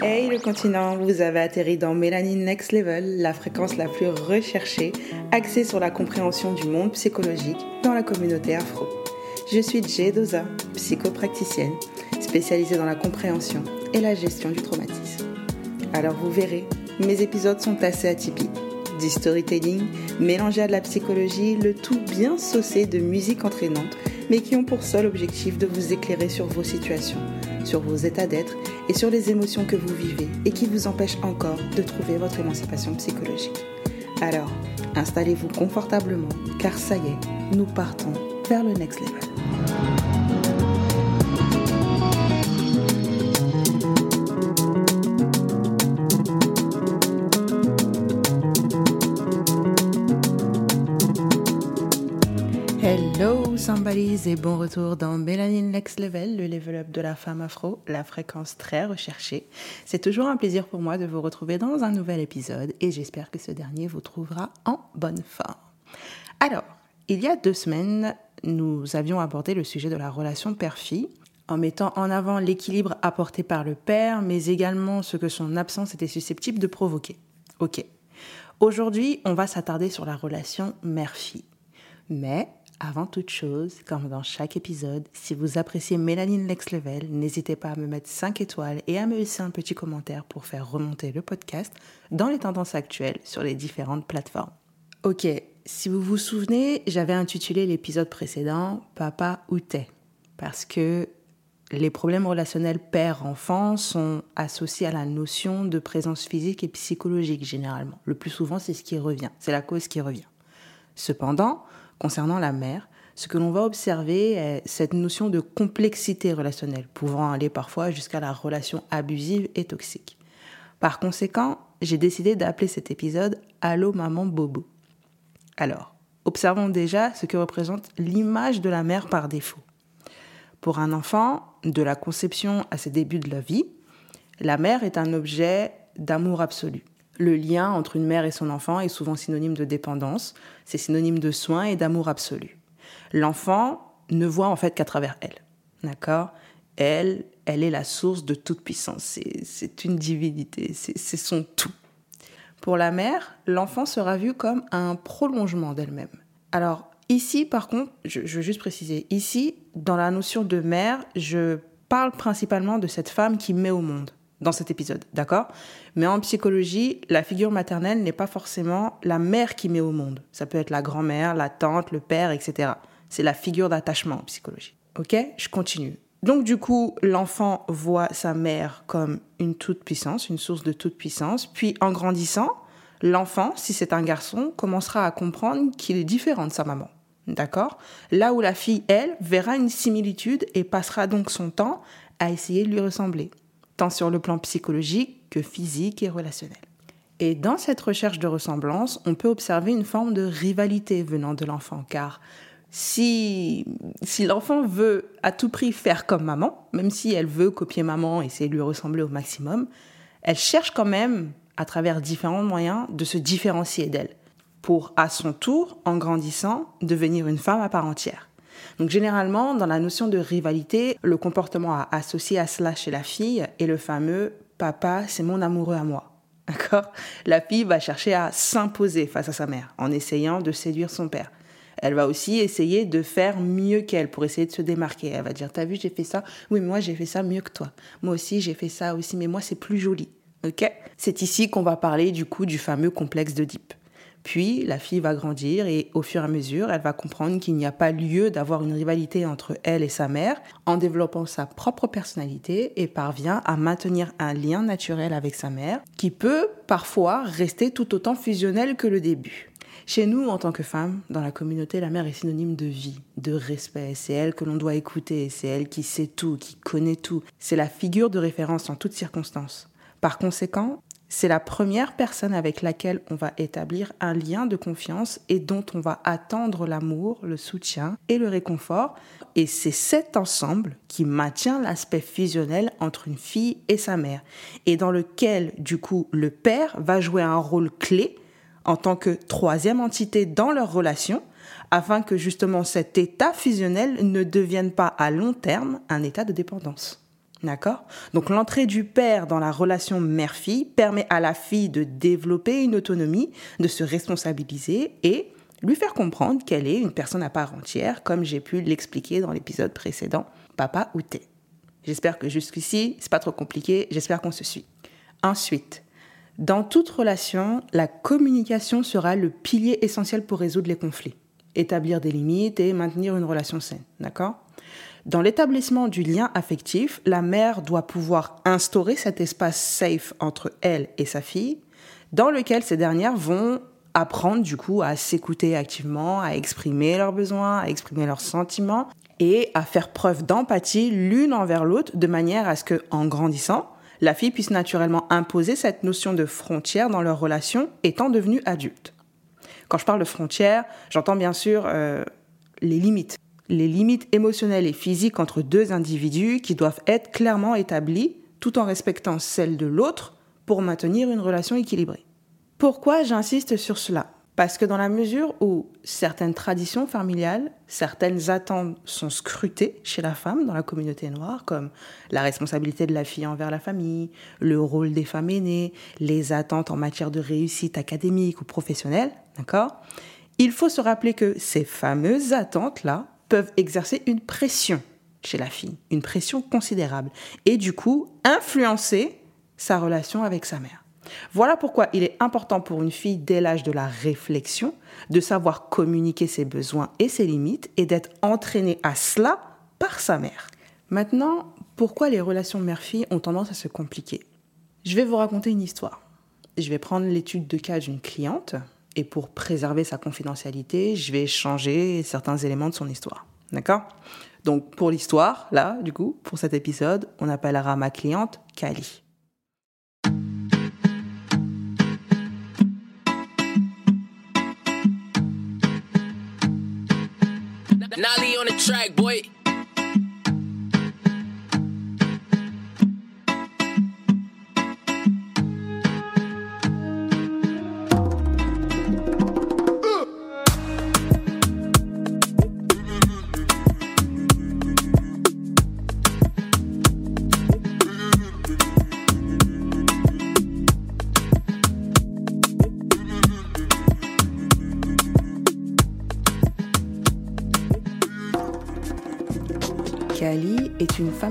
Hey le continent, vous avez atterri dans Mélanine Next Level, la fréquence la plus recherchée, axée sur la compréhension du monde psychologique dans la communauté afro. Je suis Jay Doza, psychopraticienne, spécialisée dans la compréhension et la gestion du traumatisme. Alors vous verrez, mes épisodes sont assez atypiques. Du storytelling mélangé à de la psychologie, le tout bien saucé de musique entraînante, mais qui ont pour seul objectif de vous éclairer sur vos situations, sur vos états d'être et sur les émotions que vous vivez et qui vous empêchent encore de trouver votre émancipation psychologique. Alors, installez-vous confortablement, car ça y est, nous partons vers le next level. Hello somebodies et bon retour dans Mélanine Next Level, le level up de la femme afro, la fréquence très recherchée. C'est toujours un plaisir pour moi de vous retrouver dans un nouvel épisode et j'espère que ce dernier vous trouvera en bonne forme. Alors, il y a deux semaines, nous avions abordé le sujet de la relation père-fille en mettant en avant l'équilibre apporté par le père, mais également ce que son absence était susceptible de provoquer. Ok. Aujourd'hui, on va s'attarder sur la relation mère-fille. Mais avant toute chose, comme dans chaque épisode, si vous appréciez Mélanine Next Level, n'hésitez pas à me mettre 5 étoiles et à me laisser un petit commentaire pour faire remonter le podcast dans les tendances actuelles sur les différentes plateformes. Ok, si vous vous souvenez, j'avais intitulé l'épisode précédent Papa ou t'es parce que les problèmes relationnels père-enfant sont associés à la notion de présence physique et psychologique généralement. Le plus souvent, c'est ce qui revient, c'est la cause qui revient. Cependant, concernant la mère, ce que l'on va observer est cette notion de complexité relationnelle, pouvant aller parfois jusqu'à la relation abusive et toxique. Par conséquent, j'ai décidé d'appeler cet épisode Allô maman bobo. Alors, observons déjà ce que représente l'image de la mère par défaut. Pour un enfant, de la conception à ses débuts de la vie, la mère est un objet d'amour absolu. Le lien entre une mère et son enfant est souvent synonyme de dépendance, c'est synonyme de soin et d'amour absolu. L'enfant ne voit en fait qu'à travers elle. D'accord? Elle, elle est la source de toute puissance. C'est une divinité, c'est son tout. Pour la mère, l'enfant sera vu comme un prolongement d'elle-même. Alors, ici, par contre, je, je veux juste préciser, ici, dans la notion de mère, je parle principalement de cette femme qui met au monde dans cet épisode, d'accord? Mais en psychologie, la figure maternelle n'est pas forcément la mère qui met au monde. Ça peut être la grand-mère, la tante, le père, etc. C'est la figure d'attachement en psychologie. Ok? Je continue. Donc du coup, l'enfant voit sa mère comme une toute puissance, une source de toute puissance. Puis en grandissant, l'enfant, si c'est un garçon, commencera à comprendre qu'il est différent de sa maman. D'accord? Là où la fille, elle, verra une similitude et passera donc son temps à essayer de lui ressembler tant sur le plan psychologique que physique et relationnel. Et dans cette recherche de ressemblance, on peut observer une forme de rivalité venant de l'enfant, car si, si l'enfant veut à tout prix faire comme maman, même si elle veut copier maman et essayer de lui ressembler au maximum, elle cherche quand même, à travers différents moyens, de se différencier d'elle, pour à son tour, en grandissant, devenir une femme à part entière. Donc généralement, dans la notion de rivalité, le comportement associé à cela chez la fille est le fameux papa, c'est mon amoureux à moi. D'accord? La fille va chercher à s'imposer face à sa mère en essayant de séduire son père. Elle va aussi essayer de faire mieux qu'elle pour essayer de se démarquer. Elle va dire T'as vu, j'ai fait ça? Oui, mais moi, j'ai fait ça mieux que toi. Moi aussi, j'ai fait ça aussi, mais moi, c'est plus joli. Ok? C'est ici qu'on va parler du coup du fameux complexe d'Oedipe. Puis la fille va grandir et au fur et à mesure, elle va comprendre qu'il n'y a pas lieu d'avoir une rivalité entre elle et sa mère en développant sa propre personnalité et parvient à maintenir un lien naturel avec sa mère qui peut parfois rester tout autant fusionnel que le début. Chez nous, en tant que femme, dans la communauté, la mère est synonyme de vie, de respect. C'est elle que l'on doit écouter, c'est elle qui sait tout, qui connaît tout. C'est la figure de référence en toutes circonstances. Par conséquent, c'est la première personne avec laquelle on va établir un lien de confiance et dont on va attendre l'amour, le soutien et le réconfort. Et c'est cet ensemble qui maintient l'aspect fusionnel entre une fille et sa mère et dans lequel, du coup, le père va jouer un rôle clé en tant que troisième entité dans leur relation afin que justement cet état fusionnel ne devienne pas à long terme un état de dépendance. D'accord? Donc l'entrée du père dans la relation mère-fille permet à la fille de développer une autonomie, de se responsabiliser et lui faire comprendre qu'elle est une personne à part entière, comme j'ai pu l'expliquer dans l'épisode précédent, Papa ou T. J'espère que jusqu'ici, c'est pas trop compliqué, j'espère qu'on se suit. Ensuite, dans toute relation, la communication sera le pilier essentiel pour résoudre les conflits, établir des limites et maintenir une relation saine, d'accord? Dans l'établissement du lien affectif, la mère doit pouvoir instaurer cet espace safe entre elle et sa fille, dans lequel ces dernières vont apprendre du coup à s'écouter activement, à exprimer leurs besoins, à exprimer leurs sentiments et à faire preuve d'empathie l'une envers l'autre de manière à ce que, en grandissant, la fille puisse naturellement imposer cette notion de frontière dans leur relation étant devenue adulte. Quand je parle de frontières, j'entends bien sûr euh, les limites. Les limites émotionnelles et physiques entre deux individus qui doivent être clairement établies tout en respectant celles de l'autre pour maintenir une relation équilibrée. Pourquoi j'insiste sur cela? Parce que dans la mesure où certaines traditions familiales, certaines attentes sont scrutées chez la femme dans la communauté noire, comme la responsabilité de la fille envers la famille, le rôle des femmes aînées, les attentes en matière de réussite académique ou professionnelle, d'accord? Il faut se rappeler que ces fameuses attentes-là peuvent exercer une pression chez la fille, une pression considérable, et du coup influencer sa relation avec sa mère. Voilà pourquoi il est important pour une fille dès l'âge de la réflexion de savoir communiquer ses besoins et ses limites et d'être entraînée à cela par sa mère. Maintenant, pourquoi les relations mère-fille ont tendance à se compliquer? Je vais vous raconter une histoire. Je vais prendre l'étude de cas d'une cliente et pour préserver sa confidentialité, je vais changer certains éléments de son histoire. D'accord? Donc pour l'histoire, là, du coup, pour cet épisode, on appellera ma cliente Kali. On the track, boy.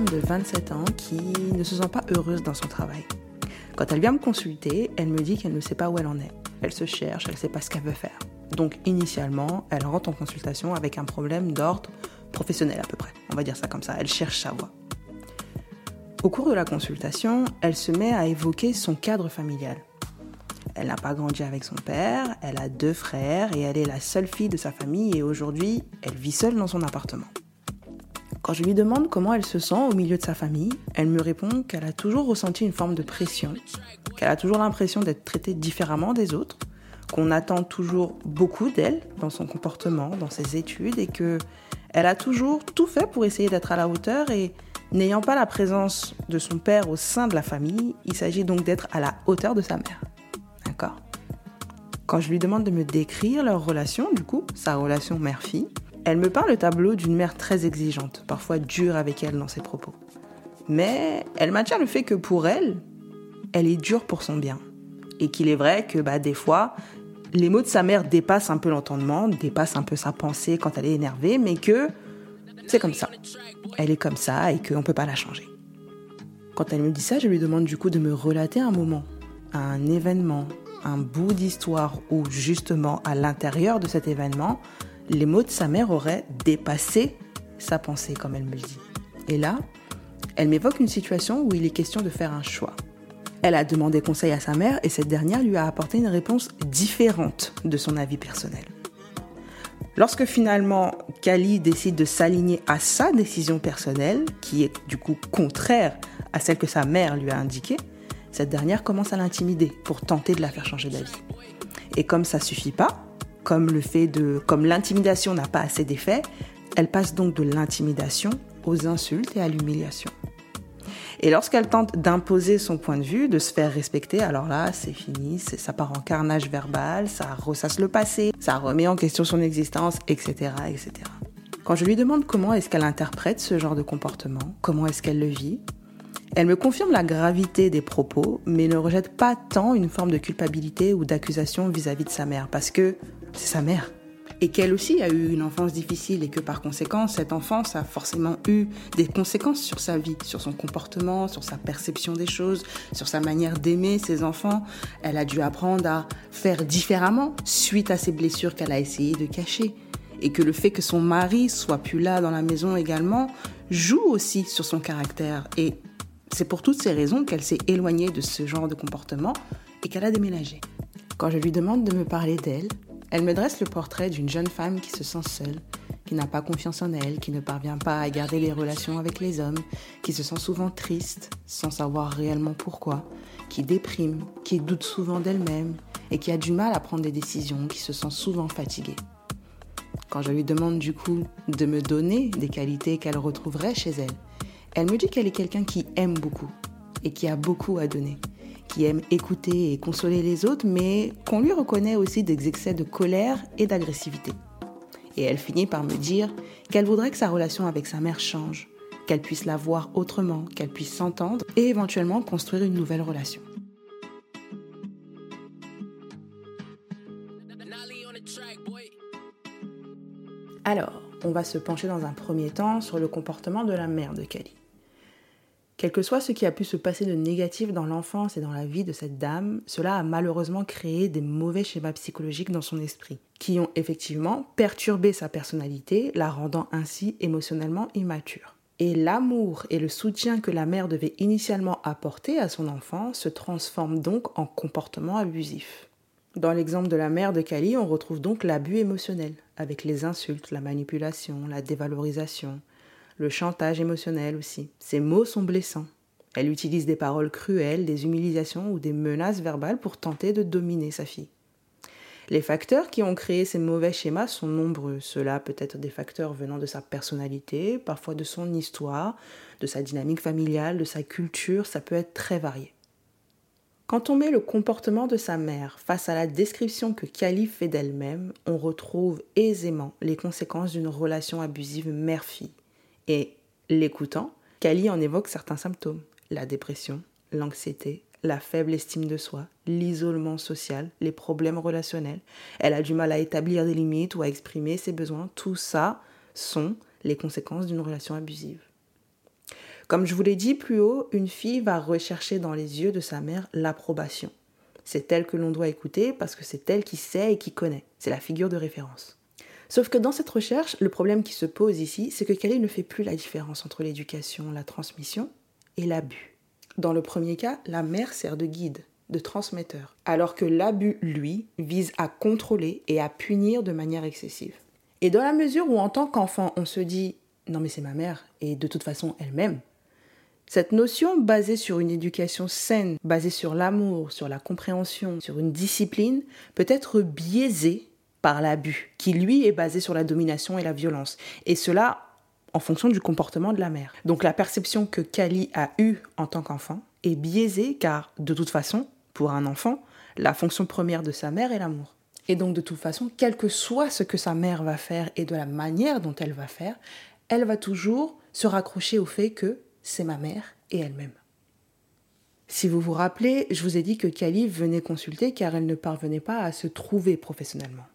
De 27 ans qui ne se sent pas heureuse dans son travail. Quand elle vient me consulter, elle me dit qu'elle ne sait pas où elle en est. Elle se cherche, elle ne sait pas ce qu'elle veut faire. Donc initialement, elle rentre en consultation avec un problème d'ordre professionnel à peu près. On va dire ça comme ça, elle cherche sa voie. Au cours de la consultation, elle se met à évoquer son cadre familial. Elle n'a pas grandi avec son père, elle a deux frères et elle est la seule fille de sa famille et aujourd'hui, elle vit seule dans son appartement. Quand je lui demande comment elle se sent au milieu de sa famille, elle me répond qu'elle a toujours ressenti une forme de pression, qu'elle a toujours l'impression d'être traitée différemment des autres, qu'on attend toujours beaucoup d'elle dans son comportement, dans ses études et que elle a toujours tout fait pour essayer d'être à la hauteur et n'ayant pas la présence de son père au sein de la famille, il s'agit donc d'être à la hauteur de sa mère. D'accord? Quand je lui demande de me décrire leur relation, du coup, sa relation mère-fille, elle me parle le tableau d'une mère très exigeante, parfois dure avec elle dans ses propos. Mais elle maintient le fait que pour elle, elle est dure pour son bien. Et qu'il est vrai que bah, des fois, les mots de sa mère dépassent un peu l'entendement, dépassent un peu sa pensée quand elle est énervée, mais que c'est comme ça. Elle est comme ça et qu'on ne peut pas la changer. Quand elle me dit ça, je lui demande du coup de me relater un moment, un événement, un bout d'histoire où justement à l'intérieur de cet événement, les mots de sa mère auraient dépassé sa pensée, comme elle me le dit. Et là, elle m'évoque une situation où il est question de faire un choix. Elle a demandé conseil à sa mère et cette dernière lui a apporté une réponse différente de son avis personnel. Lorsque finalement Kali décide de s'aligner à sa décision personnelle, qui est du coup contraire à celle que sa mère lui a indiquée, cette dernière commence à l'intimider pour tenter de la faire changer d'avis. Et comme ça suffit pas, comme l'intimidation n'a pas assez d'effet, elle passe donc de l'intimidation aux insultes et à l'humiliation. Et lorsqu'elle tente d'imposer son point de vue, de se faire respecter, alors là, c'est fini, ça part en carnage verbal, ça ressasse le passé, ça remet en question son existence, etc., etc. Quand je lui demande comment est-ce qu'elle interprète ce genre de comportement, comment est-ce qu'elle le vit, elle me confirme la gravité des propos, mais ne rejette pas tant une forme de culpabilité ou d'accusation vis-à-vis de sa mère, parce que c'est sa mère. Et qu'elle aussi a eu une enfance difficile et que par conséquent, cette enfance a forcément eu des conséquences sur sa vie, sur son comportement, sur sa perception des choses, sur sa manière d'aimer ses enfants. Elle a dû apprendre à faire différemment suite à ces blessures qu'elle a essayé de cacher et que le fait que son mari soit plus là dans la maison également joue aussi sur son caractère. Et c'est pour toutes ces raisons qu'elle s'est éloignée de ce genre de comportement et qu'elle a déménagé. Quand je lui demande de me parler d'elle, elle me dresse le portrait d'une jeune femme qui se sent seule, qui n'a pas confiance en elle, qui ne parvient pas à garder les relations avec les hommes, qui se sent souvent triste sans savoir réellement pourquoi, qui déprime, qui doute souvent d'elle-même et qui a du mal à prendre des décisions, qui se sent souvent fatiguée. Quand je lui demande du coup de me donner des qualités qu'elle retrouverait chez elle, elle me dit qu'elle est quelqu'un qui aime beaucoup et qui a beaucoup à donner, qui aime écouter et consoler les autres, mais qu'on lui reconnaît aussi des excès de colère et d'agressivité. Et elle finit par me dire qu'elle voudrait que sa relation avec sa mère change, qu'elle puisse la voir autrement, qu'elle puisse s'entendre et éventuellement construire une nouvelle relation. Alors, on va se pencher dans un premier temps sur le comportement de la mère de Kali. Quel que soit ce qui a pu se passer de négatif dans l'enfance et dans la vie de cette dame, cela a malheureusement créé des mauvais schémas psychologiques dans son esprit, qui ont effectivement perturbé sa personnalité, la rendant ainsi émotionnellement immature. Et l'amour et le soutien que la mère devait initialement apporter à son enfant se transforment donc en comportement abusif. Dans l'exemple de la mère de Kali, on retrouve donc l'abus émotionnel, avec les insultes, la manipulation, la dévalorisation, le chantage émotionnel aussi. Ces mots sont blessants. Elle utilise des paroles cruelles, des humiliations ou des menaces verbales pour tenter de dominer sa fille. Les facteurs qui ont créé ces mauvais schémas sont nombreux. Cela peut être des facteurs venant de sa personnalité, parfois de son histoire, de sa dynamique familiale, de sa culture, ça peut être très varié. Quand on met le comportement de sa mère face à la description que Kali fait d'elle-même, on retrouve aisément les conséquences d'une relation abusive mère-fille. Et l'écoutant, Kali en évoque certains symptômes la dépression, l'anxiété, la faible estime de soi, l'isolement social, les problèmes relationnels. Elle a du mal à établir des limites ou à exprimer ses besoins. Tout ça sont les conséquences d'une relation abusive. Comme je vous l'ai dit plus haut, une fille va rechercher dans les yeux de sa mère l'approbation. C'est elle que l'on doit écouter parce que c'est elle qui sait et qui connaît. C'est la figure de référence. Sauf que dans cette recherche, le problème qui se pose ici, c'est que Kelly ne fait plus la différence entre l'éducation, la transmission et l'abus. Dans le premier cas, la mère sert de guide, de transmetteur, alors que l'abus, lui, vise à contrôler et à punir de manière excessive. Et dans la mesure où en tant qu'enfant, on se dit non mais c'est ma mère et de toute façon elle m'aime, cette notion basée sur une éducation saine, basée sur l'amour, sur la compréhension, sur une discipline, peut être biaisée par l'abus, qui lui est basé sur la domination et la violence. Et cela en fonction du comportement de la mère. Donc la perception que Kali a eue en tant qu'enfant est biaisée car, de toute façon, pour un enfant, la fonction première de sa mère est l'amour. Et donc de toute façon, quel que soit ce que sa mère va faire et de la manière dont elle va faire, elle va toujours se raccrocher au fait que c'est ma mère et elle-même. Si vous vous rappelez, je vous ai dit que Kali venait consulter car elle ne parvenait pas à se trouver professionnellement.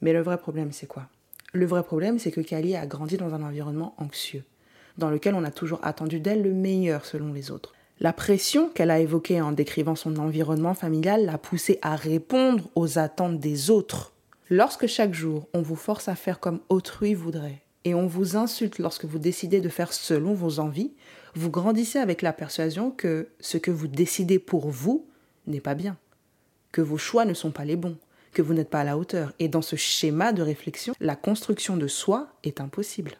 Mais le vrai problème, c'est quoi? Le vrai problème, c'est que Kali a grandi dans un environnement anxieux, dans lequel on a toujours attendu d'elle le meilleur selon les autres. La pression qu'elle a évoquée en décrivant son environnement familial l'a poussée à répondre aux attentes des autres. Lorsque chaque jour on vous force à faire comme autrui voudrait, et on vous insulte lorsque vous décidez de faire selon vos envies, vous grandissez avec la persuasion que ce que vous décidez pour vous n'est pas bien, que vos choix ne sont pas les bons, que vous n'êtes pas à la hauteur. Et dans ce schéma de réflexion, la construction de soi est impossible.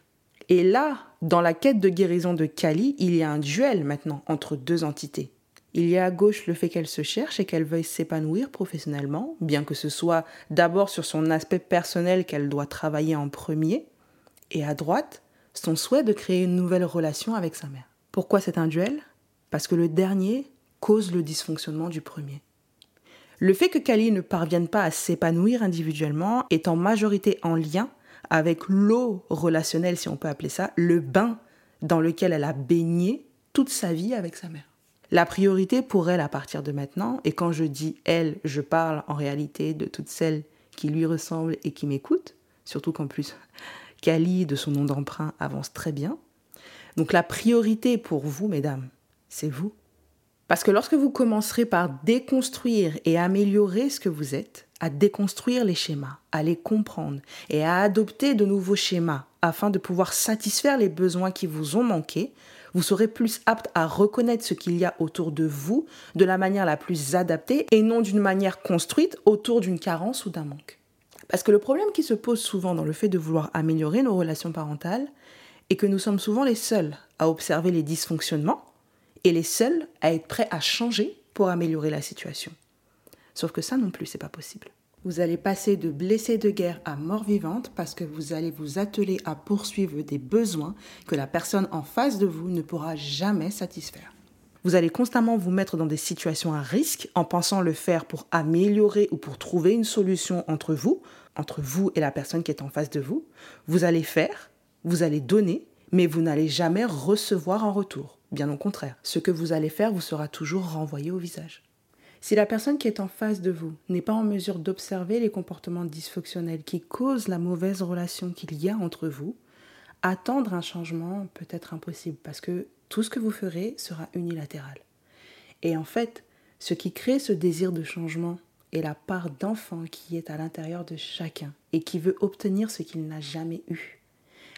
Et là, dans la quête de guérison de Kali, il y a un duel maintenant entre deux entités. Il y a à gauche le fait qu'elle se cherche et qu'elle veuille s'épanouir professionnellement, bien que ce soit d'abord sur son aspect personnel qu'elle doit travailler en premier, et à droite, son souhait de créer une nouvelle relation avec sa mère. Pourquoi c'est un duel? Parce que le dernier cause le dysfonctionnement du premier. Le fait que Kali ne parvienne pas à s'épanouir individuellement est en majorité en lien avec l'eau relationnelle, si on peut appeler ça, le bain dans lequel elle a baigné toute sa vie avec sa mère. La priorité pour elle à partir de maintenant, et quand je dis elle, je parle en réalité de toutes celles qui lui ressemblent et qui m'écoutent, surtout qu'en plus, Kali, de son nom d'emprunt, avance très bien. Donc la priorité pour vous, mesdames, c'est vous. Parce que lorsque vous commencerez par déconstruire et améliorer ce que vous êtes, à déconstruire les schémas, à les comprendre et à adopter de nouveaux schémas afin de pouvoir satisfaire les besoins qui vous ont manqué, vous serez plus apte à reconnaître ce qu'il y a autour de vous de la manière la plus adaptée et non d'une manière construite autour d'une carence ou d'un manque. Parce que le problème qui se pose souvent dans le fait de vouloir améliorer nos relations parentales est que nous sommes souvent les seuls à observer les dysfonctionnements et les seuls à être prêts à changer pour améliorer la situation. Sauf que ça non plus, c'est pas possible. Vous allez passer de blessé de guerre à mort vivante parce que vous allez vous atteler à poursuivre des besoins que la personne en face de vous ne pourra jamais satisfaire. Vous allez constamment vous mettre dans des situations à risque en pensant le faire pour améliorer ou pour trouver une solution entre vous, entre vous et la personne qui est en face de vous. Vous allez faire, vous allez donner, mais vous n'allez jamais recevoir en retour. Bien au contraire, ce que vous allez faire vous sera toujours renvoyé au visage. Si la personne qui est en face de vous n'est pas en mesure d'observer les comportements dysfonctionnels qui causent la mauvaise relation qu'il y a entre vous, attendre un changement peut être impossible parce que tout ce que vous ferez sera unilatéral. Et en fait, ce qui crée ce désir de changement est la part d'enfant qui est à l'intérieur de chacun et qui veut obtenir ce qu'il n'a jamais eu.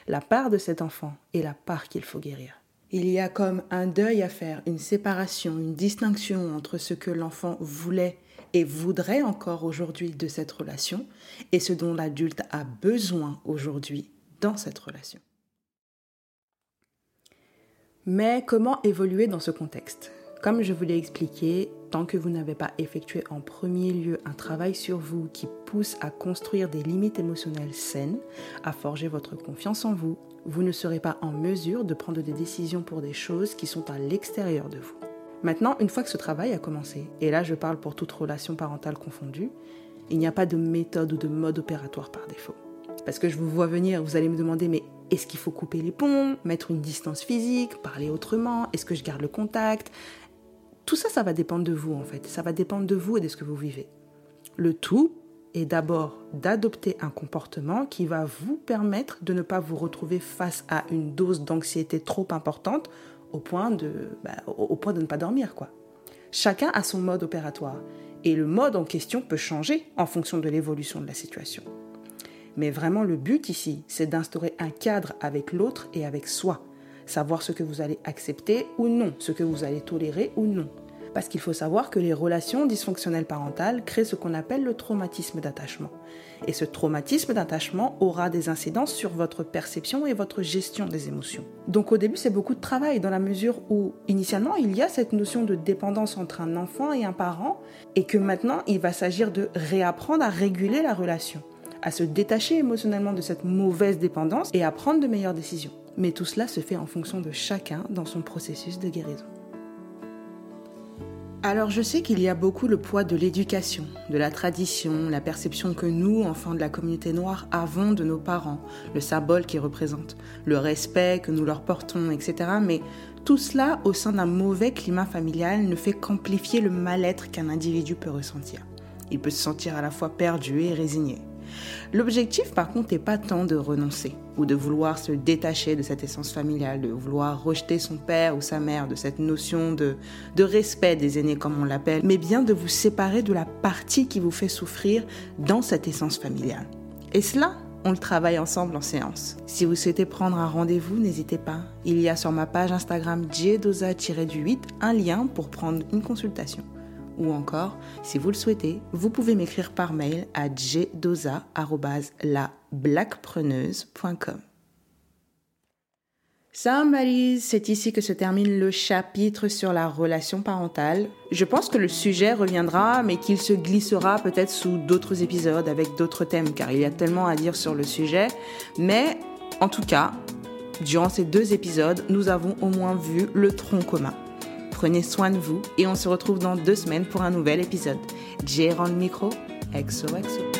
La part de cet enfant est la part qu'il faut guérir il y a comme un deuil à faire, une séparation, une distinction entre ce que l'enfant voulait et voudrait encore aujourd'hui de cette relation et ce dont l'adulte a besoin aujourd'hui dans cette relation. Mais comment évoluer dans ce contexte? Comme je vous l'ai expliqué, tant que vous n'avez pas effectué en premier lieu un travail sur vous qui pousse à construire des limites émotionnelles saines, à forger votre confiance en vous, vous ne serez pas en mesure de prendre des décisions pour des choses qui sont à l'extérieur de vous. Maintenant, une fois que ce travail a commencé, et là je parle pour toute relation parentale confondue, il n'y a pas de méthode ou de mode opératoire par défaut. Parce que je vous vois venir, vous allez me demander, mais est-ce qu'il faut couper les ponts, mettre une distance physique, parler autrement, est-ce que je garde le contact? Tout ça, ça va dépendre de vous en fait. Ça va dépendre de vous et de ce que vous vivez. Le tout, est d'abord d'adopter un comportement qui va vous permettre de ne pas vous retrouver face à une dose d'anxiété trop importante au point de, bah, au point de ne pas dormir. quoi. Chacun a son mode opératoire et le mode en question peut changer en fonction de l'évolution de la situation. Mais vraiment le but ici, c'est d'instaurer un cadre avec l'autre et avec soi, savoir ce que vous allez accepter ou non, ce que vous allez tolérer ou non parce qu'il faut savoir que les relations dysfonctionnelles parentales créent ce qu'on appelle le traumatisme d'attachement. Et ce traumatisme d'attachement aura des incidences sur votre perception et votre gestion des émotions. Donc au début, c'est beaucoup de travail dans la mesure où initialement, il y a cette notion de dépendance entre un enfant et un parent et que maintenant, il va s'agir de réapprendre à réguler la relation, à se détacher émotionnellement de cette mauvaise dépendance et à prendre de meilleures décisions. Mais tout cela se fait en fonction de chacun dans son processus de guérison. Alors je sais qu'il y a beaucoup le poids de l'éducation, de la tradition, la perception que nous, enfants de la communauté noire, avons de nos parents, le symbole qu'ils représentent, le respect que nous leur portons, etc. Mais tout cela, au sein d'un mauvais climat familial, ne fait qu'amplifier le mal-être qu'un individu peut ressentir. Il peut se sentir à la fois perdu et résigné. L'objectif, par contre, n'est pas tant de renoncer ou de vouloir se détacher de cette essence familiale, de vouloir rejeter son père ou sa mère, de cette notion de, de respect des aînés, comme on l'appelle, mais bien de vous séparer de la partie qui vous fait souffrir dans cette essence familiale. Et cela, on le travaille ensemble en séance. Si vous souhaitez prendre un rendez-vous, n'hésitez pas. Il y a sur ma page Instagram jdosa-du8 un lien pour prendre une consultation ou encore, si vous le souhaitez, vous pouvez m'écrire par mail à gdosa.lablackpreneuse.com. Somebody, c'est ici que se termine le chapitre sur la relation parentale. Je pense que le sujet reviendra, mais qu'il se glissera peut-être sous d'autres épisodes avec d'autres thèmes, car il y a tellement à dire sur le sujet. Mais en tout cas, durant ces deux épisodes, nous avons au moins vu le tronc commun. Prenez soin de vous et on se retrouve dans deux semaines pour un nouvel épisode. J'ai le micro. XOXO.